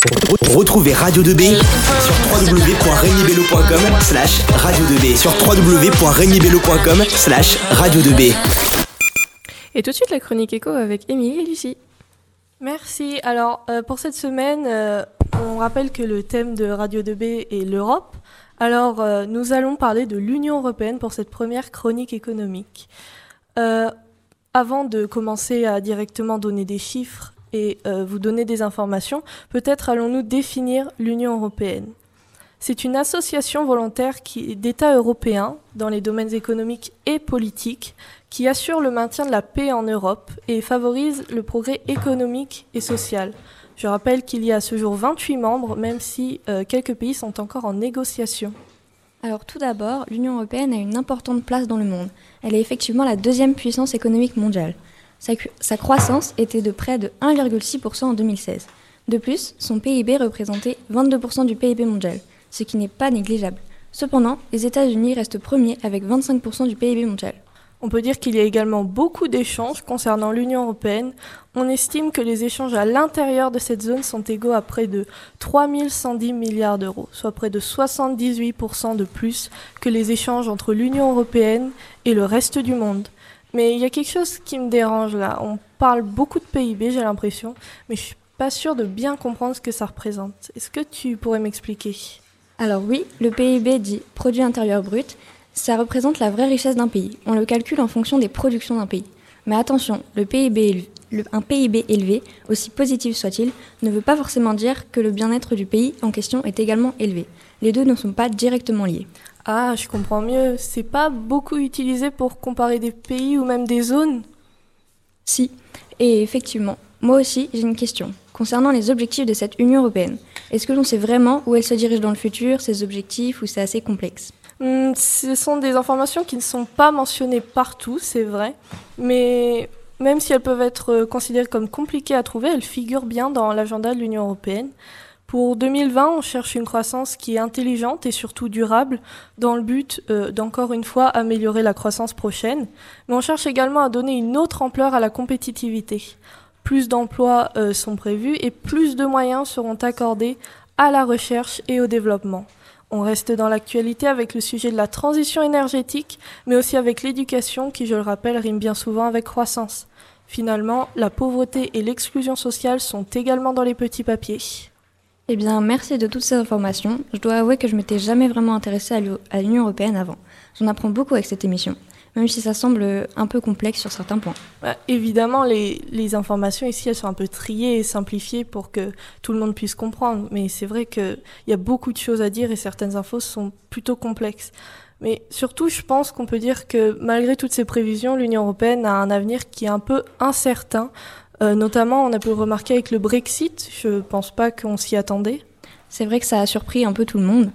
Retrouvez Radio 2B sur www.regnibello.com slash radio 2B sur www.regnibello.com slash radio 2B. Et tout de suite la chronique écho avec Émilie et Lucie. Merci. Alors euh, pour cette semaine, euh, on rappelle que le thème de Radio 2B est l'Europe. Alors euh, nous allons parler de l'Union européenne pour cette première chronique économique. avant de commencer à directement donner des chiffres et euh, vous donner des informations, peut-être allons-nous définir l'Union européenne. C'est une association volontaire d'États européens dans les domaines économiques et politiques qui assure le maintien de la paix en Europe et favorise le progrès économique et social. Je rappelle qu'il y a à ce jour 28 membres, même si euh, quelques pays sont encore en négociation. Alors tout d'abord, l'Union européenne a une importante place dans le monde. Elle est effectivement la deuxième puissance économique mondiale. Sa, croissance était de près de 1,6% en 2016. De plus, son PIB représentait 22% du PIB mondial, ce qui n'est pas négligeable. Cependant, les États-Unis restent premiers avec 25% du PIB mondial. On peut dire qu'il y a également beaucoup d'échanges concernant l'Union européenne. On estime que les échanges à l'intérieur de cette zone sont égaux à près de 3110 milliards d'euros, soit près de 78% de plus que les échanges entre l'Union européenne et le reste du monde. Mais il y a quelque chose qui me dérange là. On parle beaucoup de PIB, j'ai l'impression, mais je suis pas sûre de bien comprendre ce que ça représente. Est-ce que tu pourrais m'expliquer? Alors oui, le PIB dit produit intérieur brut, ça représente la vraie richesse d'un pays. On le calcule en fonction des productions d'un pays. Mais attention, un PIB élevé, aussi positif soit-il, ne veut pas forcément dire que le bien-être du pays en question est également élevé. Les deux ne sont pas directement liés. Ah, je comprends mieux. C'est pas beaucoup utilisé pour comparer des pays ou même des zones? Si. Et effectivement, moi aussi, j'ai une question. Concernant les objectifs de cette Union européenne, est-ce que l'on sait vraiment où elle se dirige dans le futur, ses objectifs, ou c'est assez complexe? Hmm, Ce sont des informations qui ne sont pas mentionnées partout, c'est vrai. Mais même si elles peuvent être considérées comme compliquées à trouver, elles figurent bien dans l'agenda de l'Union européenne. Pour 2020, on cherche une croissance qui est intelligente et surtout durable, dans le but euh, d'encore une fois améliorer la croissance prochaine. Mais on cherche également à donner une autre ampleur à la compétitivité. Plus d'emplois euh, sont prévus et plus de moyens seront accordés à la recherche et au développement. On reste dans l'actualité avec le sujet de la transition énergétique, mais aussi avec l'éducation qui, je le rappelle, rime bien souvent avec croissance. Finalement, la pauvreté et l'exclusion sociale sont également dans les petits papiers. Eh bien, merci de toutes ces informations. Je dois avouer que je m'étais jamais vraiment intéressée à l'Union européenne avant. J'en apprends beaucoup avec cette émission, même si ça semble un peu complexe sur certains points. Bah, évidemment, les, les, informations ici, elles sont un peu triées et simplifiées pour que tout le monde puisse comprendre. Mais c'est vrai qu'il y a beaucoup de choses à dire et certaines infos sont plutôt complexes. Mais surtout, je pense qu'on peut dire que malgré toutes ces prévisions, l'Union européenne a un avenir qui est un peu incertain. Euh, notamment, on a pu le remarquer avec le Brexit. Je ne pense pas qu'on s'y attendait. C'est vrai que ça a surpris un peu tout le monde.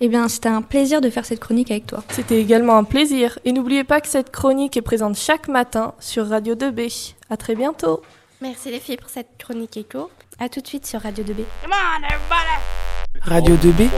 Eh bien, c'était un plaisir de faire cette chronique avec toi. C'était également un plaisir. Et n'oubliez pas que cette chronique est présente chaque matin sur Radio 2B. À très bientôt. Merci les filles pour cette chronique écho. À tout de suite sur Radio 2B. Radio 2B